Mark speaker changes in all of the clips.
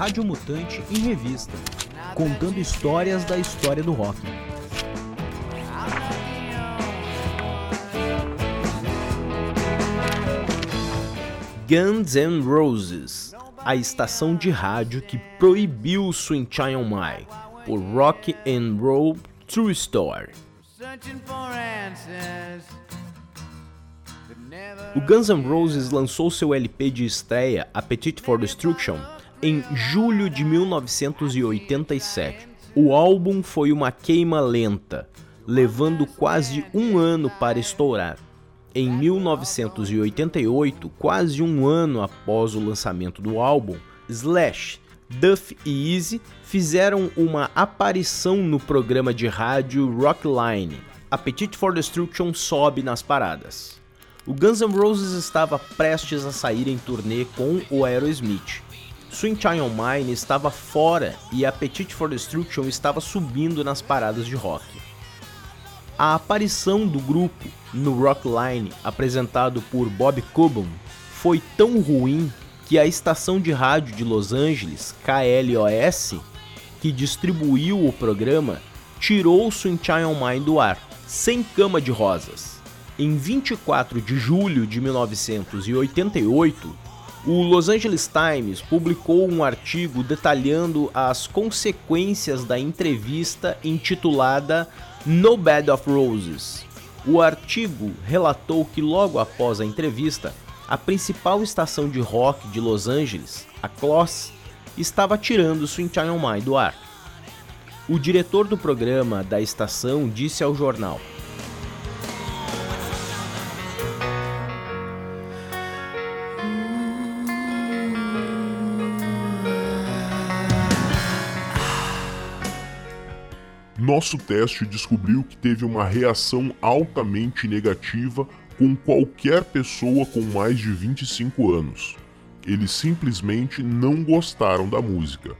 Speaker 1: Rádio Mutante em revista, contando histórias da história do rock. Guns N' Roses, a estação de rádio que proibiu Swing On My, por Rock and Roll True Story. O Guns N' Roses lançou seu LP de estreia, Appetite for Destruction, em julho de 1987. O álbum foi uma queima lenta, levando quase um ano para estourar. Em 1988, quase um ano após o lançamento do álbum, Slash, Duff e Easy fizeram uma aparição no programa de rádio Rockline. Appetite for Destruction sobe nas paradas o Guns N' Roses estava prestes a sair em turnê com o Aerosmith. Swing Child Mine estava fora e Appetite for Destruction estava subindo nas paradas de rock. A aparição do grupo no Rockline, apresentado por Bob Cuban, foi tão ruim que a estação de rádio de Los Angeles, KLOS, que distribuiu o programa, tirou Swing Child on Mine do ar, sem cama de rosas. Em 24 de julho de 1988, o Los Angeles Times publicou um artigo detalhando as consequências da entrevista intitulada No Bed of Roses. O artigo relatou que logo após a entrevista, a principal estação de rock de Los Angeles, a Kloss, estava tirando Swing Child My do ar. O diretor do programa da estação disse ao jornal:
Speaker 2: Nosso teste descobriu que teve uma reação altamente negativa com qualquer pessoa com mais de 25 anos. Eles simplesmente não gostaram da música.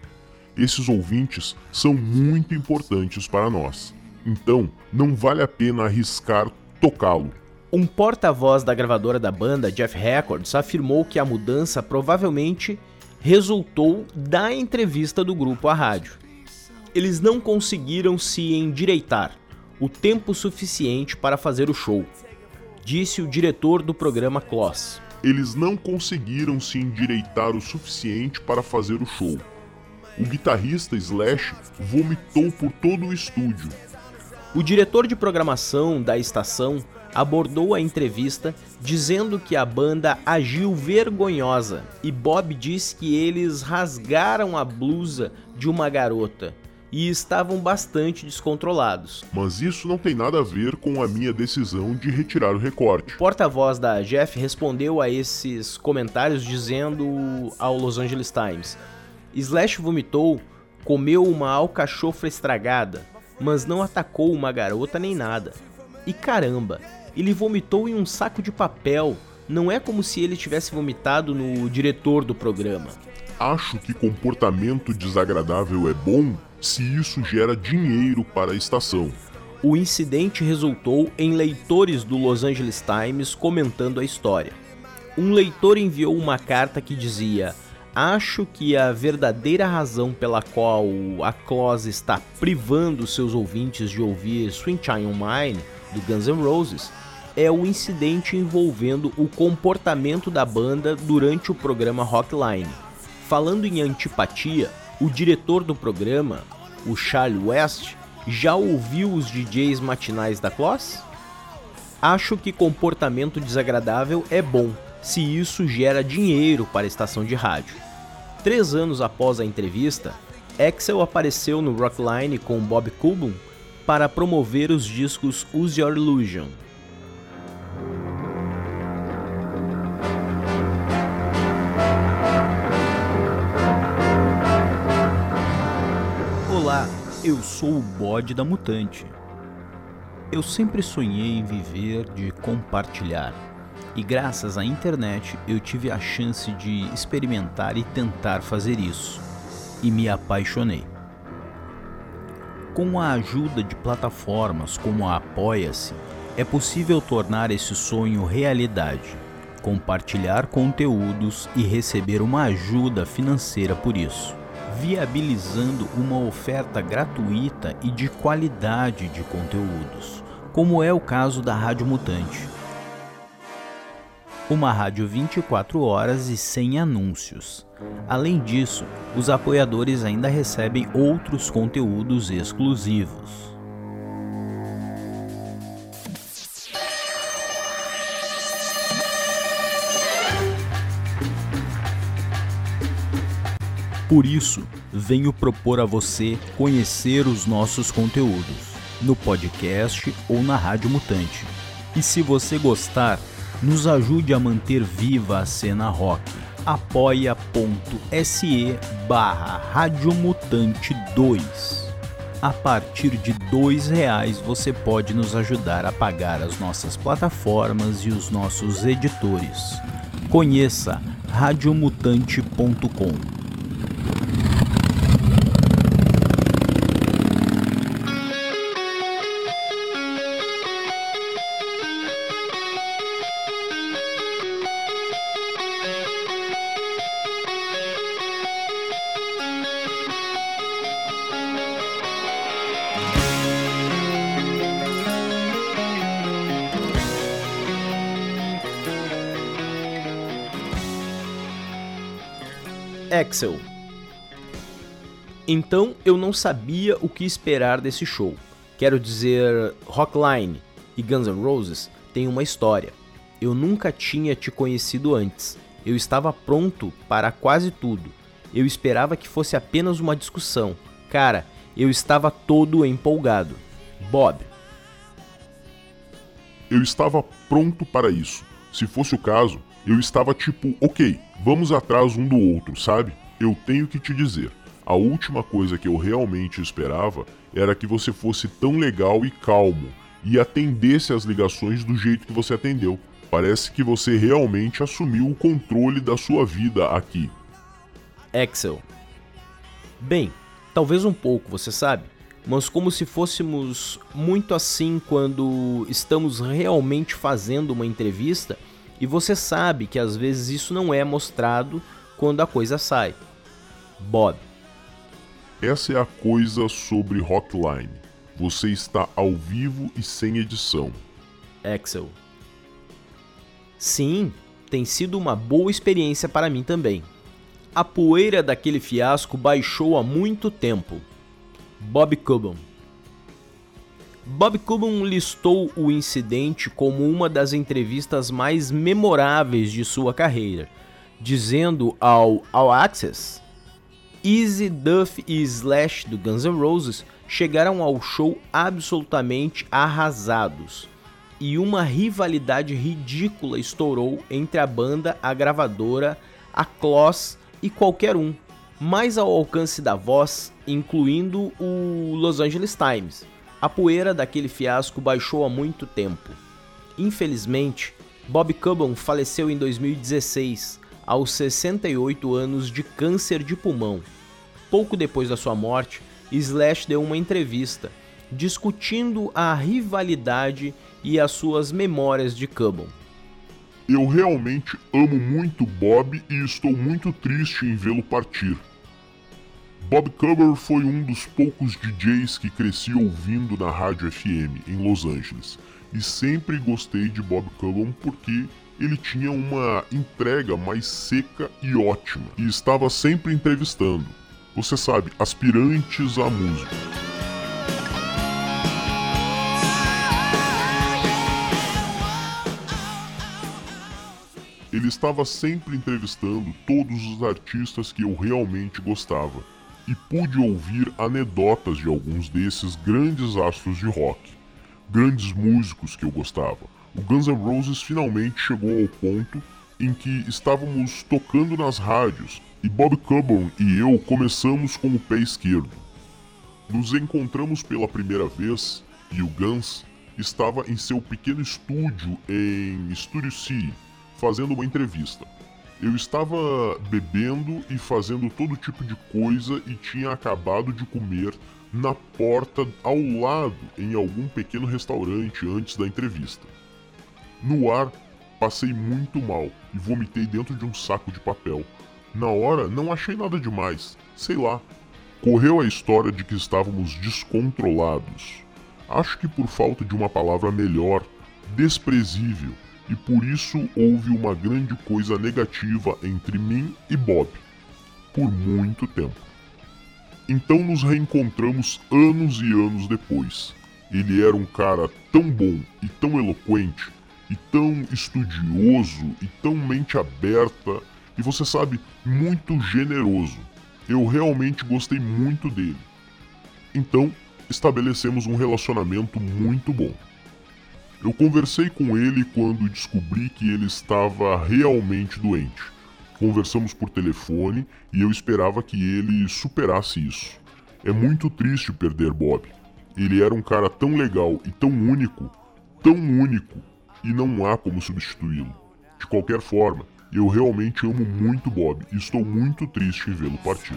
Speaker 2: Esses ouvintes são muito importantes para nós, então não vale a pena arriscar tocá-lo.
Speaker 1: Um porta-voz da gravadora da banda, Jeff Records, afirmou que a mudança provavelmente resultou da entrevista do grupo à rádio eles não conseguiram se endireitar o tempo suficiente para fazer o show, disse o diretor do programa Kloss.
Speaker 2: Eles não conseguiram se endireitar o suficiente para fazer o show. O guitarrista Slash vomitou por todo o estúdio.
Speaker 1: O diretor de programação da estação abordou a entrevista dizendo que a banda agiu vergonhosa e Bob disse que eles rasgaram a blusa de uma garota e estavam bastante descontrolados.
Speaker 2: Mas isso não tem nada a ver com a minha decisão de retirar o recorte.
Speaker 1: O porta-voz da Jeff respondeu a esses comentários dizendo ao Los Angeles Times: Slash vomitou, comeu uma alcachofra estragada, mas não atacou uma garota nem nada. E caramba, ele vomitou em um saco de papel. Não é como se ele tivesse vomitado no diretor do programa.
Speaker 2: Acho que comportamento desagradável é bom se isso gera dinheiro para a estação.
Speaker 1: O incidente resultou em leitores do Los Angeles Times comentando a história. Um leitor enviou uma carta que dizia: Acho que a verdadeira razão pela qual a Close está privando seus ouvintes de ouvir Swing on Mine do Guns N' Roses é o incidente envolvendo o comportamento da banda durante o programa Rockline. Falando em antipatia, o diretor do programa, o Charlie West, já ouviu os DJs matinais da Kloss? Acho que comportamento desagradável é bom se isso gera dinheiro para a estação de rádio. Três anos após a entrevista, Axel apareceu no Rockline com Bob Cuban para promover os discos Use Your Illusion, Eu sou o bode da mutante. Eu sempre sonhei em viver de compartilhar, e graças à internet eu tive a chance de experimentar e tentar fazer isso, e me apaixonei. Com a ajuda de plataformas como a Apoia-se, é possível tornar esse sonho realidade, compartilhar conteúdos e receber uma ajuda financeira por isso. Viabilizando uma oferta gratuita e de qualidade de conteúdos, como é o caso da Rádio Mutante. Uma rádio 24 horas e sem anúncios. Além disso, os apoiadores ainda recebem outros conteúdos exclusivos. Por isso, venho propor a você conhecer os nossos conteúdos no podcast ou na Rádio Mutante. E se você gostar, nos ajude a manter viva a cena rock. apoia.se barra Radiomutante 2 A partir de dois reais você pode nos ajudar a pagar as nossas plataformas e os nossos editores. Conheça radiomutante.com Axel. Então eu não sabia o que esperar desse show. Quero dizer, Rockline e Guns N' Roses têm uma história. Eu nunca tinha te conhecido antes. Eu estava pronto para quase tudo. Eu esperava que fosse apenas uma discussão. Cara, eu estava todo empolgado. Bob.
Speaker 2: Eu estava pronto para isso. Se fosse o caso, eu estava tipo, ok, vamos atrás um do outro, sabe? Eu tenho que te dizer, a última coisa que eu realmente esperava era que você fosse tão legal e calmo e atendesse as ligações do jeito que você atendeu. Parece que você realmente assumiu o controle da sua vida aqui.
Speaker 1: Axel. Bem, talvez um pouco, você sabe, mas como se fôssemos muito assim quando estamos realmente fazendo uma entrevista e você sabe que às vezes isso não é mostrado quando a coisa sai. Bob.
Speaker 2: Essa é a coisa sobre Hotline. Você está ao vivo e sem edição.
Speaker 1: Axel. Sim, tem sido uma boa experiência para mim também. A poeira daquele fiasco baixou há muito tempo. Bob Cuban. Bob Cuban listou o incidente como uma das entrevistas mais memoráveis de sua carreira, dizendo ao All Access: Easy Duff e Slash do Guns N' Roses chegaram ao show absolutamente arrasados. E uma rivalidade ridícula estourou entre a banda, a gravadora, a Kloss e qualquer um, mais ao alcance da voz, incluindo o Los Angeles Times a poeira daquele fiasco baixou há muito tempo. Infelizmente, Bob Cuban faleceu em 2016, aos 68 anos de câncer de pulmão. Pouco depois da sua morte, Slash deu uma entrevista discutindo a rivalidade e as suas memórias de Cuban.
Speaker 2: Eu realmente amo muito Bob e estou muito triste em vê-lo partir. Bob Cover foi um dos poucos DJs que cresci ouvindo na rádio FM em Los Angeles e sempre gostei de Bob Cover porque ele tinha uma entrega mais seca e ótima e estava sempre entrevistando. Você sabe, aspirantes à música. Ele estava sempre entrevistando todos os artistas que eu realmente gostava e pude ouvir anedotas de alguns desses grandes astros de rock, grandes músicos que eu gostava. O Guns N' Roses finalmente chegou ao ponto em que estávamos tocando nas rádios e Bob Coburn e eu começamos com o pé esquerdo. Nos encontramos pela primeira vez e o Guns estava em seu pequeno estúdio em Studio C, fazendo uma entrevista. Eu estava bebendo e fazendo todo tipo de coisa e tinha acabado de comer na porta ao lado em algum pequeno restaurante antes da entrevista. No ar, passei muito mal e vomitei dentro de um saco de papel. Na hora não achei nada demais, sei lá. Correu a história de que estávamos descontrolados. Acho que por falta de uma palavra melhor, desprezível, e por isso houve uma grande coisa negativa entre mim e Bob. Por muito tempo. Então nos reencontramos anos e anos depois. Ele era um cara tão bom e tão eloquente, e tão estudioso, e tão mente aberta, e você sabe, muito generoso. Eu realmente gostei muito dele. Então, estabelecemos um relacionamento muito bom. Eu conversei com ele quando descobri que ele estava realmente doente. Conversamos por telefone e eu esperava que ele superasse isso. É muito triste perder Bob. Ele era um cara tão legal e tão único, tão único, e não há como substituí-lo. De qualquer forma, eu realmente amo muito Bob e estou muito triste em vê-lo partir.